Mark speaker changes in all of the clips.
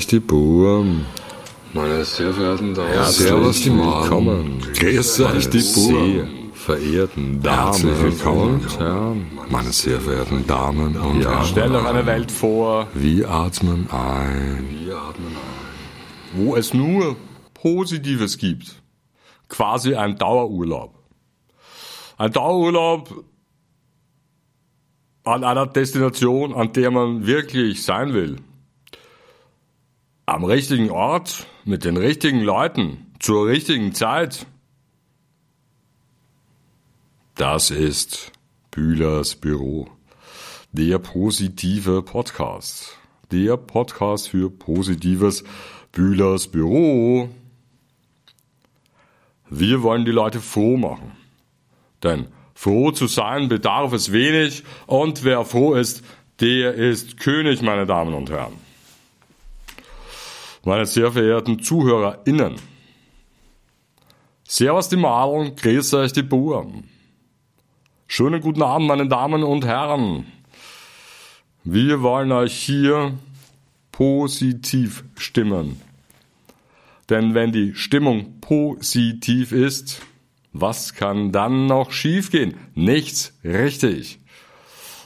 Speaker 1: die Burm.
Speaker 2: Meine sehr verehrten Damen
Speaker 1: Ja, servus die Willkommen. Grüß euch die Burm. Verehrten Damen
Speaker 2: willkommen.
Speaker 1: und Herren, meine sehr verehrten Damen und
Speaker 2: Ja,
Speaker 1: Herren,
Speaker 2: stell doch eine Welt vor,
Speaker 1: wir atmen ein.
Speaker 2: wir atmen ein. wo es nur Positives gibt. Quasi ein Dauerurlaub. Ein Dauerurlaub an einer Destination, an der man wirklich sein will. Am richtigen Ort, mit den richtigen Leuten, zur richtigen Zeit. Das ist Bühlers Büro. Der positive Podcast. Der Podcast für positives Bühlers Büro. Wir wollen die Leute froh machen. Denn froh zu sein bedarf es wenig und wer froh ist, der ist König, meine Damen und Herren. Meine sehr verehrten ZuhörerInnen. Servus die Malung, grüß euch die Buren. Schönen guten Abend, meine Damen und Herren. Wir wollen euch hier positiv stimmen. Denn wenn die Stimmung positiv ist, was kann dann noch schiefgehen? Nichts, richtig.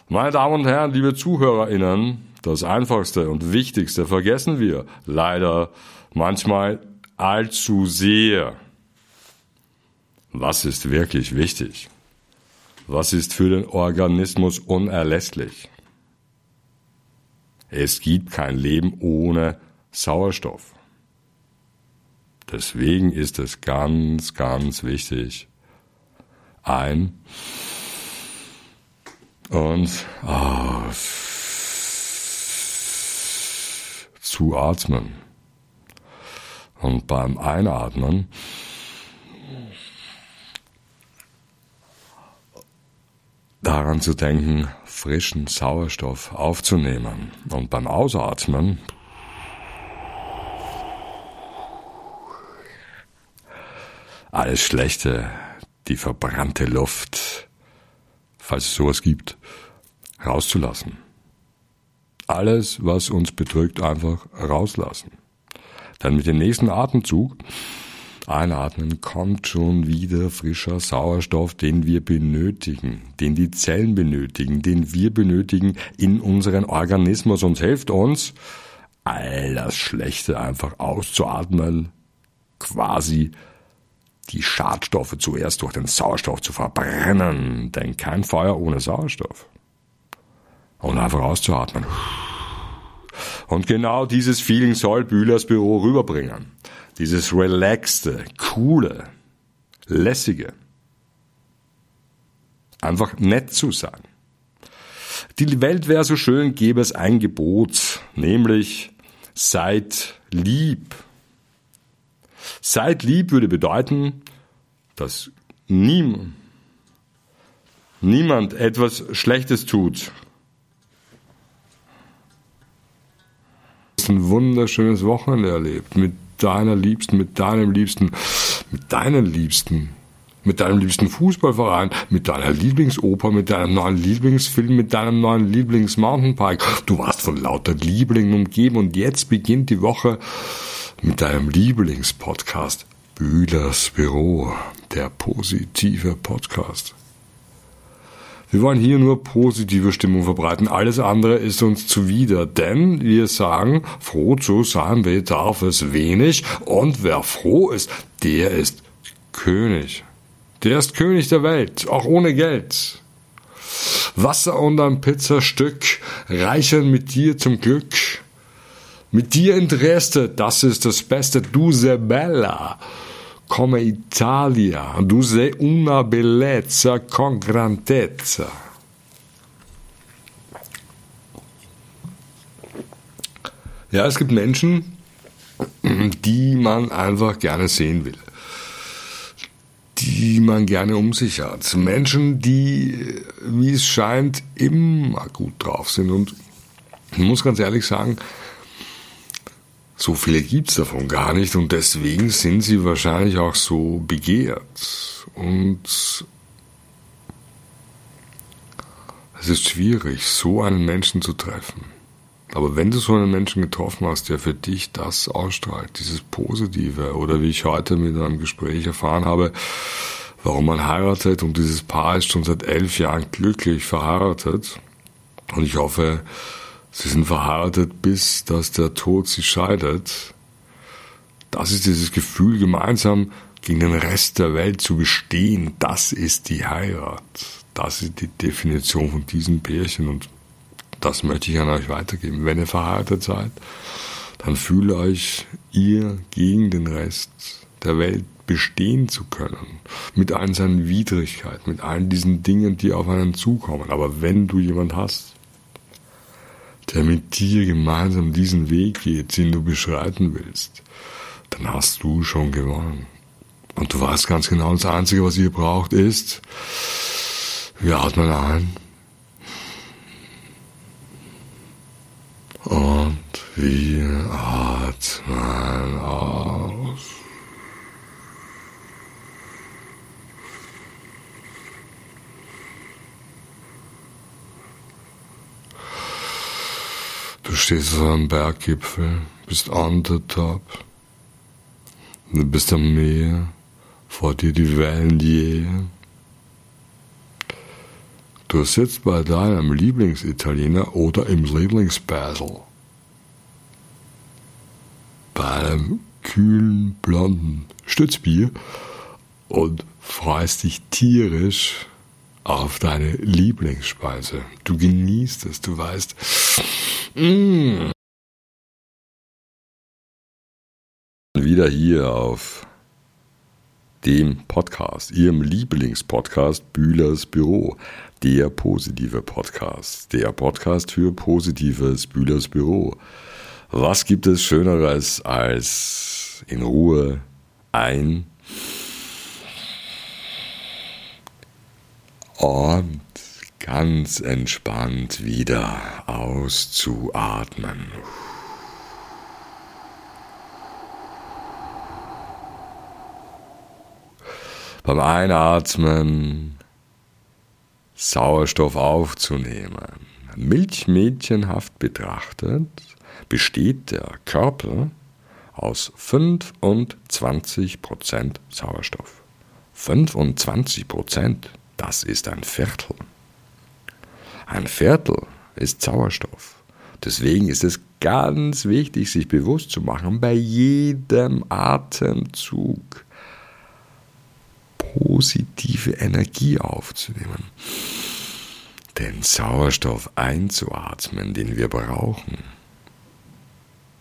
Speaker 2: Meine Damen und Herren, liebe ZuhörerInnen, das Einfachste und Wichtigste vergessen wir leider manchmal allzu sehr. Was ist wirklich wichtig? Was ist für den Organismus unerlässlich? Es gibt kein Leben ohne Sauerstoff. Deswegen ist es ganz, ganz wichtig, ein und aus zu atmen. Und beim Einatmen daran zu denken, frischen Sauerstoff aufzunehmen. Und beim Ausatmen alles Schlechte, die verbrannte Luft, falls es sowas gibt, rauszulassen. Alles, was uns bedrückt, einfach rauslassen. Dann mit dem nächsten Atemzug einatmen kommt schon wieder frischer Sauerstoff, den wir benötigen, den die Zellen benötigen, den wir benötigen in unseren Organismus und hilft uns, all das Schlechte einfach auszuatmen, quasi die Schadstoffe zuerst durch den Sauerstoff zu verbrennen, denn kein Feuer ohne Sauerstoff. Und einfach auszuatmen. Und genau dieses Feeling soll Bühlers Büro rüberbringen. Dieses relaxte, coole, lässige. Einfach nett zu sein. Die Welt wäre so schön, gäbe es ein Gebot, nämlich seid lieb. Seid lieb würde bedeuten, dass niemand, niemand etwas Schlechtes tut.
Speaker 1: Ein wunderschönes Wochenende erlebt mit deiner Liebsten, mit deinem Liebsten, mit deinen Liebsten, mit deinem liebsten Fußballverein, mit deiner Lieblingsoper, mit deinem neuen Lieblingsfilm, mit deinem neuen Lieblings-Mountainbike. Du warst von lauter Lieblingen umgeben und jetzt beginnt die Woche mit deinem Lieblingspodcast Bühlers Büro, der positive Podcast. Wir wollen hier nur positive Stimmung verbreiten. Alles andere ist uns zuwider, denn wir sagen, froh zu sein bedarf es wenig und wer froh ist, der ist König. Der ist König der Welt, auch ohne Geld. Wasser und ein Pizzastück reichen mit dir zum Glück. Mit dir in Dresde, das ist das Beste, du sei bella. Come Italia, du sei una bellezza con grandezza. Ja, es gibt Menschen, die man einfach gerne sehen will. Die man gerne um sich hat. Menschen, die, wie es scheint, immer gut drauf sind. Und ich muss ganz ehrlich sagen, so viele gibt's davon gar nicht und deswegen sind sie wahrscheinlich auch so begehrt. Und es ist schwierig, so einen Menschen zu treffen.
Speaker 2: Aber wenn du so einen Menschen getroffen hast, der für dich das ausstrahlt, dieses Positive, oder wie ich heute mit einem Gespräch erfahren habe, warum man heiratet und dieses Paar ist schon seit elf Jahren glücklich verheiratet. Und ich hoffe, sie sind verheiratet, bis dass der Tod sie scheidet. Das ist dieses Gefühl, gemeinsam gegen den Rest der Welt zu bestehen. Das ist die Heirat. Das ist die Definition von diesem Pärchen und das möchte ich an euch weitergeben. Wenn ihr verheiratet seid, dann fühlt euch ihr gegen den Rest der Welt bestehen zu können. Mit allen seinen Widrigkeiten, mit allen diesen Dingen, die auf einen zukommen. Aber wenn du jemand hast, der mit dir gemeinsam diesen Weg geht, den du beschreiten willst, dann hast du schon gewonnen. Und du weißt ganz genau, das Einzige, was ihr braucht, ist, wir atmen ein und wir atmen aus. Du stehst auf einem Berggipfel, bist on the top. Du bist am Meer, vor dir die Wellen jäh. Du sitzt bei deinem Lieblingsitaliener oder im Lieblingsbattle. Bei einem kühlen, blonden Stützbier und freust dich tierisch auf deine Lieblingsspeise. Du genießt es, du weißt, mmh,
Speaker 1: wieder hier auf dem Podcast, Ihrem Lieblingspodcast Bühlers Büro, der positive Podcast, der Podcast für positives Bühlers Büro. Was gibt es Schöneres als in Ruhe ein und ganz entspannt wieder auszuatmen? beim Einatmen Sauerstoff aufzunehmen. Milchmädchenhaft betrachtet besteht der Körper aus 25% Sauerstoff. 25%, das ist ein Viertel. Ein Viertel ist Sauerstoff. Deswegen ist es ganz wichtig, sich bewusst zu machen, bei jedem Atemzug, positive Energie aufzunehmen, den Sauerstoff einzuatmen, den wir brauchen,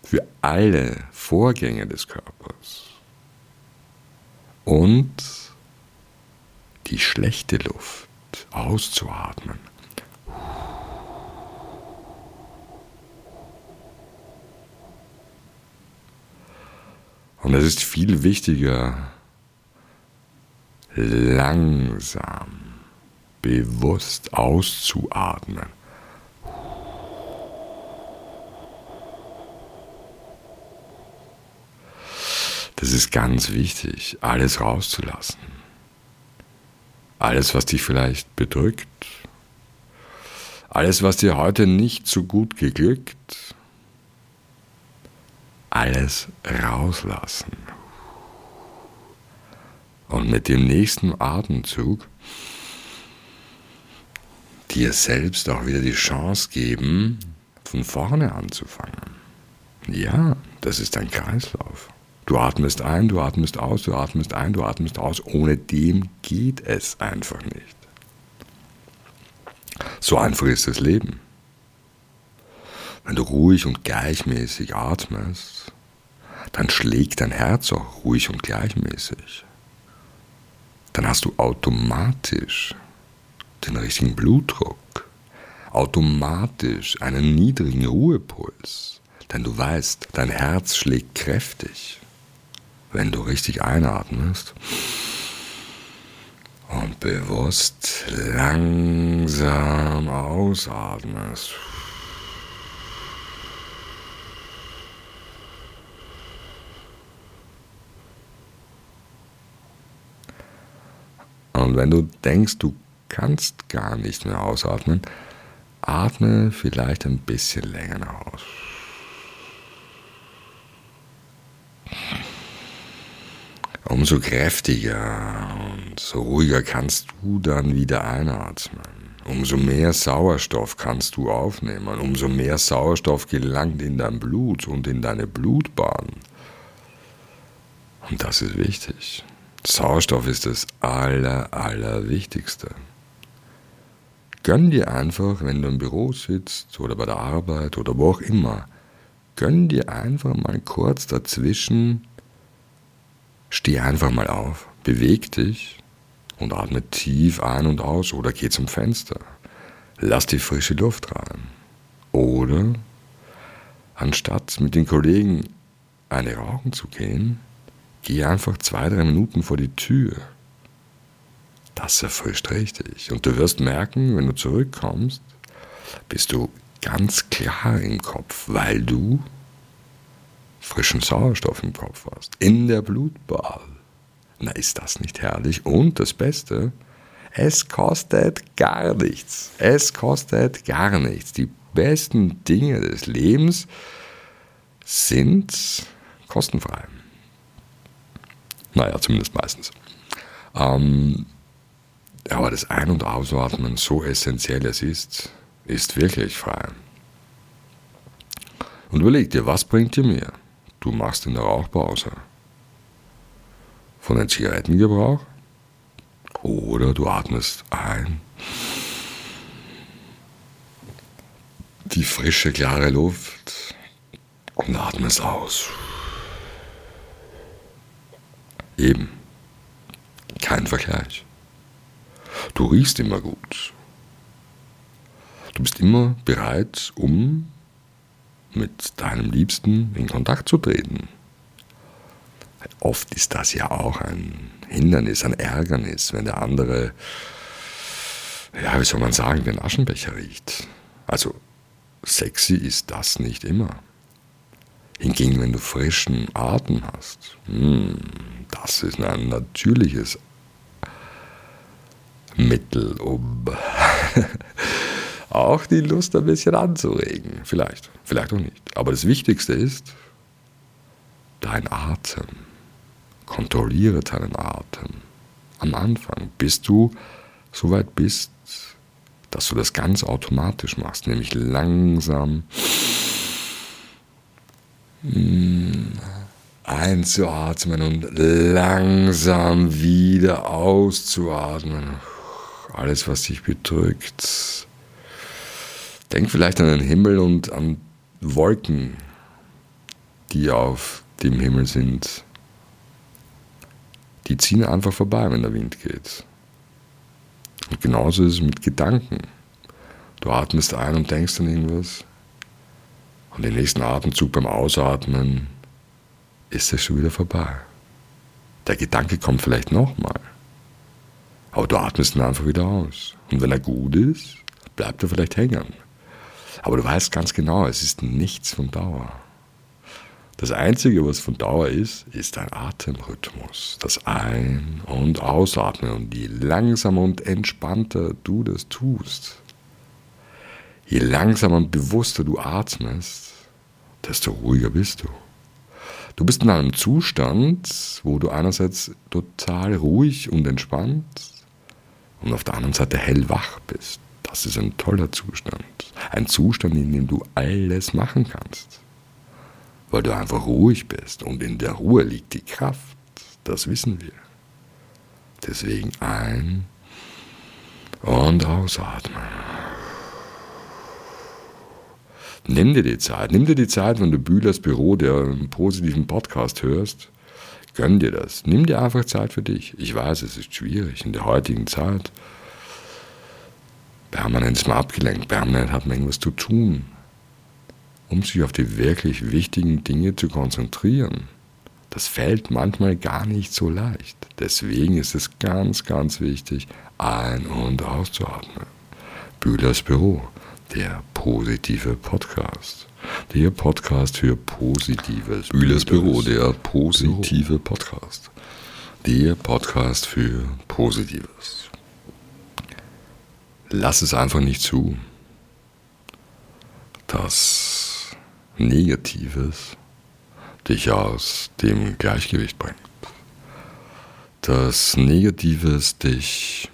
Speaker 1: für alle Vorgänge des Körpers und die schlechte Luft auszuatmen. Und es ist viel wichtiger, langsam, bewusst auszuatmen. Das ist ganz wichtig, alles rauszulassen. Alles, was dich vielleicht bedrückt. Alles, was dir heute nicht so gut geglückt. Alles rauslassen. Und mit dem nächsten Atemzug dir selbst auch wieder die Chance geben, von vorne anzufangen. Ja, das ist ein Kreislauf. Du atmest ein, du atmest aus, du atmest ein, du atmest aus. Ohne dem geht es einfach nicht. So einfach ist das Leben. Wenn du ruhig und gleichmäßig atmest, dann schlägt dein Herz auch ruhig und gleichmäßig dann hast du automatisch den richtigen Blutdruck, automatisch einen niedrigen Ruhepuls, denn du weißt, dein Herz schlägt kräftig, wenn du richtig einatmest und bewusst langsam ausatmest. Und wenn du denkst, du kannst gar nicht mehr ausatmen, Atme vielleicht ein bisschen länger aus. Umso kräftiger und so ruhiger kannst du dann wieder einatmen. Umso mehr Sauerstoff kannst du aufnehmen. Umso mehr Sauerstoff gelangt in dein Blut und in deine Blutbahn. Und das ist wichtig. Sauerstoff ist das Aller, Allerwichtigste. Gönn dir einfach, wenn du im Büro sitzt oder bei der Arbeit oder wo auch immer, gönn dir einfach mal kurz dazwischen, steh einfach mal auf, beweg dich und atme tief ein und aus oder geh zum Fenster. Lass die frische Luft rein. Oder anstatt mit den Kollegen eine rauchen zu gehen, geh einfach zwei, drei Minuten vor die Tür das erfrischt richtig. Und du wirst merken, wenn du zurückkommst, bist du ganz klar im Kopf, weil du frischen Sauerstoff im Kopf hast. In der Blutbahn. Na, ist das nicht herrlich? Und das Beste, es kostet gar nichts. Es kostet gar nichts. Die besten Dinge des Lebens sind kostenfrei. Naja, zumindest meistens. Ähm, aber das Ein- und Ausatmen, so essentiell es ist, ist wirklich frei. Und überleg dir, was bringt dir mehr? Du machst in der Rauchpause von den Zigarettengebrauch oder du atmest ein die frische, klare Luft und atmest aus. Eben. Kein Vergleich. Du riechst immer gut. Du bist immer bereit, um mit deinem Liebsten in Kontakt zu treten. Oft ist das ja auch ein Hindernis, ein Ärgernis, wenn der andere, ja, wie soll man sagen, den Aschenbecher riecht. Also sexy ist das nicht immer. Hingegen, wenn du frischen Atem hast, hm, das ist ein natürliches Mittel, um auch die Lust ein bisschen anzuregen. Vielleicht, vielleicht auch nicht. Aber das Wichtigste ist dein Atem. Kontrolliere deinen Atem. Am Anfang, bis du so weit bist, dass du das ganz automatisch machst, nämlich langsam hm, einzuatmen und langsam wieder auszuatmen alles, was dich bedrückt. Denk vielleicht an den Himmel und an Wolken, die auf dem Himmel sind. Die ziehen einfach vorbei, wenn der Wind geht. Und genauso ist es mit Gedanken. Du atmest ein und denkst an irgendwas. Und den nächsten Atemzug beim Ausatmen ist es schon wieder vorbei. Der Gedanke kommt vielleicht nochmal. Aber du atmest ihn einfach wieder aus. Und wenn er gut ist, bleibt er vielleicht hängen. Aber du weißt ganz genau, es ist nichts von Dauer. Das Einzige, was von Dauer ist, ist dein Atemrhythmus. Das Ein- und Ausatmen. Und je langsamer und entspannter du das tust, je langsamer und bewusster du atmest, desto ruhiger bist du. Du bist in einem Zustand, wo du einerseits total ruhig und entspannt und auf der anderen Seite hellwach bist. Das ist ein toller Zustand. Ein Zustand, in dem du alles machen kannst. Weil du einfach ruhig bist und in der Ruhe liegt die Kraft. Das wissen wir. Deswegen ein und ausatmen. Nimm dir die Zeit. Nimm dir die Zeit, wenn du Bühlers Büro, der einen positiven Podcast hörst, Gönn dir das. Nimm dir einfach Zeit für dich. Ich weiß, es ist schwierig in der heutigen Zeit. Permanent ist man abgelenkt, permanent hat man irgendwas zu tun. Um sich auf die wirklich wichtigen Dinge zu konzentrieren. Das fällt manchmal gar nicht so leicht. Deswegen ist es ganz, ganz wichtig, ein- und auszuatmen. Bühlers Büro, der positive Podcast. Der Podcast für Positives.
Speaker 2: Bühlers Büro, der positive Podcast.
Speaker 1: Der Podcast für Positives. Lass es einfach nicht zu. dass Negatives dich aus dem Gleichgewicht bringt. Dass Negatives dich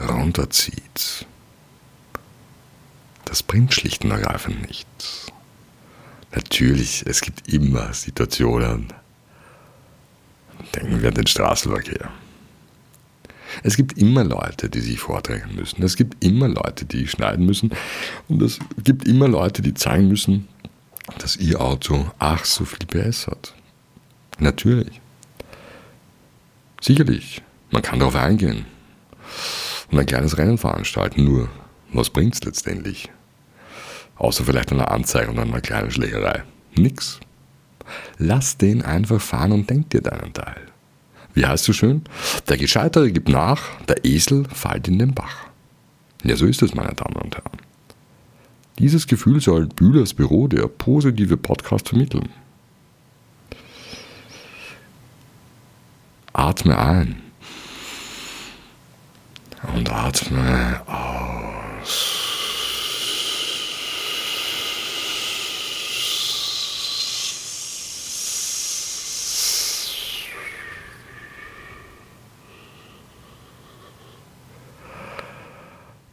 Speaker 1: runterzieht. Das bringt schlicht und ergreifend nichts. Natürlich, es gibt immer Situationen, denken wir an den Straßenverkehr. Es gibt immer Leute, die sich vordrängen müssen. Es gibt immer Leute, die schneiden müssen. Und es gibt immer Leute, die zeigen müssen, dass ihr Auto ach so viel PS hat. Natürlich. Sicherlich, man kann darauf eingehen und ein kleines Rennen veranstalten. Nur, was bringt es letztendlich? Außer vielleicht eine Anzeige und eine kleine Schlägerei. Nix. Lass den einfach fahren und denk dir deinen Teil. Wie heißt du schön? Der Gescheitere gibt nach, der Esel fällt in den Bach. Ja, so ist es, meine Damen und Herren. Dieses Gefühl soll Bühlers Büro, der positive Podcast, vermitteln. Atme ein und atme aus.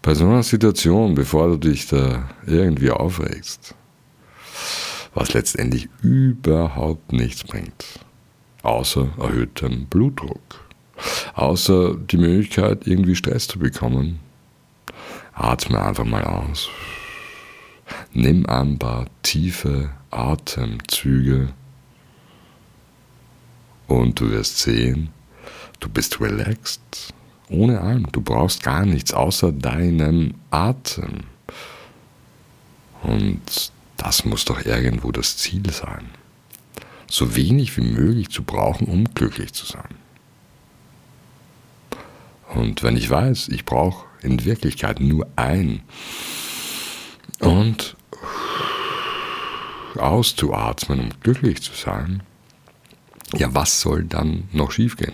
Speaker 1: Bei so einer Situation, bevor du dich da irgendwie aufregst, was letztendlich überhaupt nichts bringt, außer erhöhtem Blutdruck, außer die Möglichkeit, irgendwie Stress zu bekommen, atme einfach mal aus. Nimm ein paar tiefe Atemzüge und du wirst sehen, du bist relaxed ohne allem. Du brauchst gar nichts außer deinem Atem. Und das muss doch irgendwo das Ziel sein. So wenig wie möglich zu brauchen, um glücklich zu sein. Und wenn ich weiß, ich brauche in Wirklichkeit nur ein und auszuatmen, um glücklich zu sein, ja, was soll dann noch schiefgehen?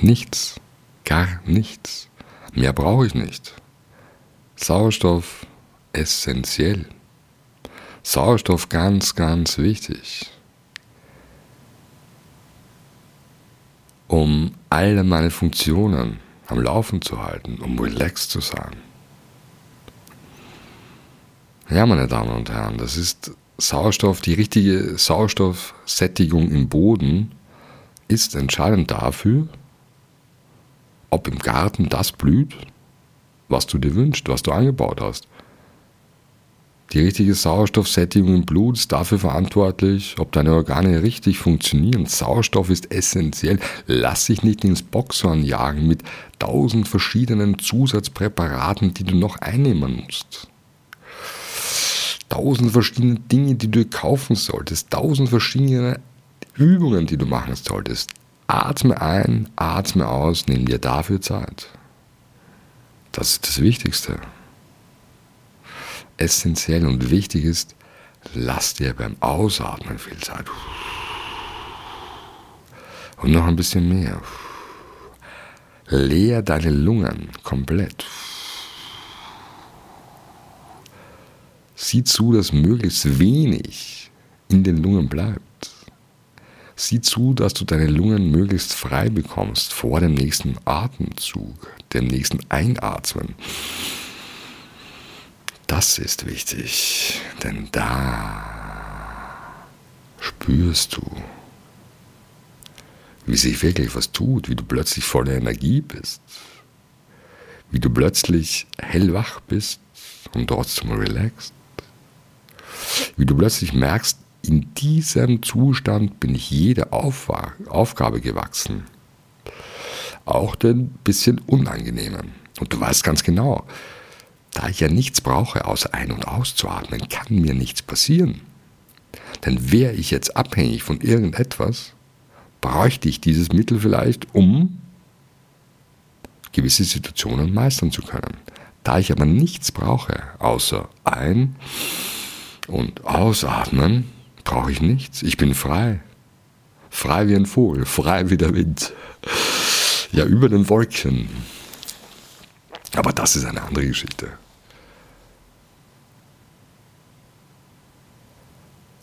Speaker 1: Nichts, gar nichts. Mehr brauche ich nicht. Sauerstoff essentiell. Sauerstoff ganz, ganz wichtig. Um alle meine Funktionen am Laufen zu halten, um relaxed zu sein. Ja, meine Damen und Herren, das ist Sauerstoff, die richtige Sauerstoffsättigung im Boden ist entscheidend dafür, ob im Garten das blüht, was du dir wünschst, was du angebaut hast. Die richtige Sauerstoffsättigung im Blut ist dafür verantwortlich, ob deine Organe richtig funktionieren. Sauerstoff ist essentiell. Lass dich nicht ins Boxhorn jagen mit tausend verschiedenen Zusatzpräparaten, die du noch einnehmen musst. Tausend verschiedene Dinge, die du kaufen solltest. Tausend verschiedene Übungen, die du machen solltest. Atme ein, atme aus, nimm dir dafür Zeit. Das ist das Wichtigste. Essentiell und wichtig ist, lass dir beim Ausatmen viel Zeit. Und noch ein bisschen mehr. Leer deine Lungen komplett. Sieh zu, dass möglichst wenig in den Lungen bleibt. Sieh zu, dass du deine Lungen möglichst frei bekommst vor dem nächsten Atemzug, dem nächsten Einatmen. Das ist wichtig, denn da spürst du, wie sich wirklich was tut, wie du plötzlich voller Energie bist, wie du plötzlich hellwach bist und trotzdem relaxed, wie du plötzlich merkst, in diesem Zustand bin ich jede Aufgabe gewachsen. Auch den bisschen unangenehmen. Und du weißt ganz genau, da ich ja nichts brauche, außer ein- und auszuatmen, kann mir nichts passieren. Denn wäre ich jetzt abhängig von irgendetwas, bräuchte ich dieses Mittel vielleicht, um gewisse Situationen meistern zu können. Da ich aber nichts brauche, außer ein- und ausatmen, brauche ich nichts. Ich bin frei. Frei wie ein Vogel, frei wie der Wind. Ja, über den Wolken. Aber das ist eine andere Geschichte.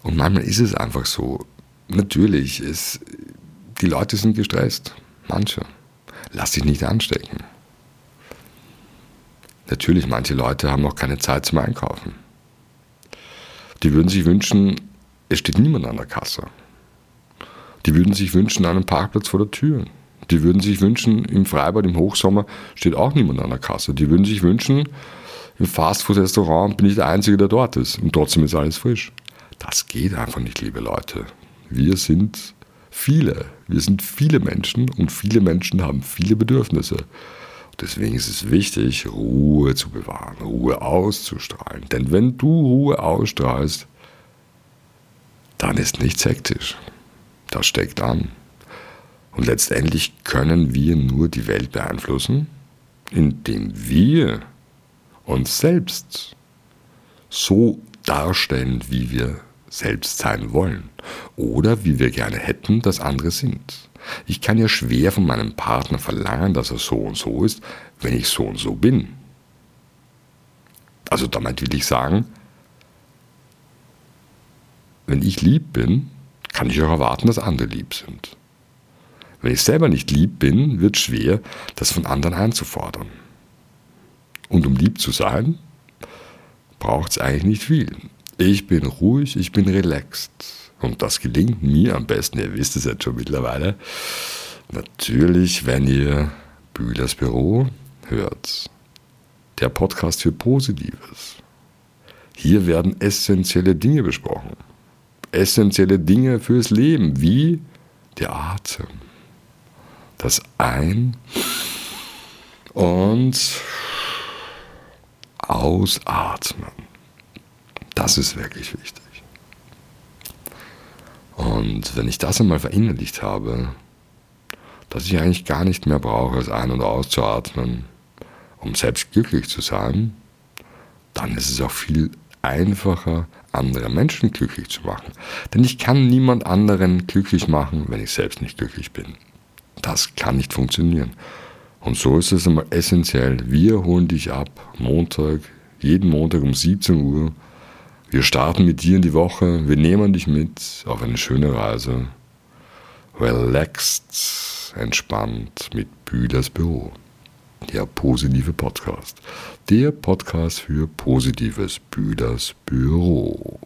Speaker 1: Und manchmal ist es einfach so. Natürlich, es, die Leute sind gestresst. Manche. Lass dich nicht anstecken. Natürlich, manche Leute haben noch keine Zeit zum Einkaufen. Die würden sich wünschen, es steht niemand an der Kasse. Die würden sich wünschen, einen Parkplatz vor der Tür. Die würden sich wünschen, im Freibad im Hochsommer steht auch niemand an der Kasse. Die würden sich wünschen, im Fastfood-Restaurant bin ich der Einzige, der dort ist. Und trotzdem ist alles frisch. Das geht einfach nicht, liebe Leute. Wir sind viele. Wir sind viele Menschen und viele Menschen haben viele Bedürfnisse. Deswegen ist es wichtig, Ruhe zu bewahren, Ruhe auszustrahlen. Denn wenn du Ruhe ausstrahlst, dann ist nichts hektisch. Das steckt an. Und letztendlich können wir nur die Welt beeinflussen, indem wir uns selbst so darstellen, wie wir selbst sein wollen oder wie wir gerne hätten, dass andere sind. Ich kann ja schwer von meinem Partner verlangen, dass er so und so ist, wenn ich so und so bin. Also damit will ich sagen, wenn ich lieb bin, kann ich auch erwarten, dass andere lieb sind. Wenn ich selber nicht lieb bin, wird es schwer, das von anderen einzufordern. Und um lieb zu sein, braucht es eigentlich nicht viel. Ich bin ruhig, ich bin relaxed. Und das gelingt mir am besten, ihr wisst es jetzt schon mittlerweile, natürlich, wenn ihr Bühlers Büro hört. Der Podcast für Positives. Hier werden essentielle Dinge besprochen. Essentielle Dinge fürs Leben, wie der Atem. Das Ein- und Ausatmen. Das ist wirklich wichtig. Und wenn ich das einmal verinnerlicht habe, dass ich eigentlich gar nicht mehr brauche, als ein- und auszuatmen, um selbst glücklich zu sein, dann ist es auch viel einfacher, andere Menschen glücklich zu machen. Denn ich kann niemand anderen glücklich machen, wenn ich selbst nicht glücklich bin. Das kann nicht funktionieren. Und so ist es einmal essentiell. Wir holen dich ab, Montag, jeden Montag um 17 Uhr wir starten mit dir in die Woche. Wir nehmen dich mit auf eine schöne Reise. Relaxed, entspannt mit Bühlers Büro. Der positive Podcast. Der Podcast für positives Bühlers Büro.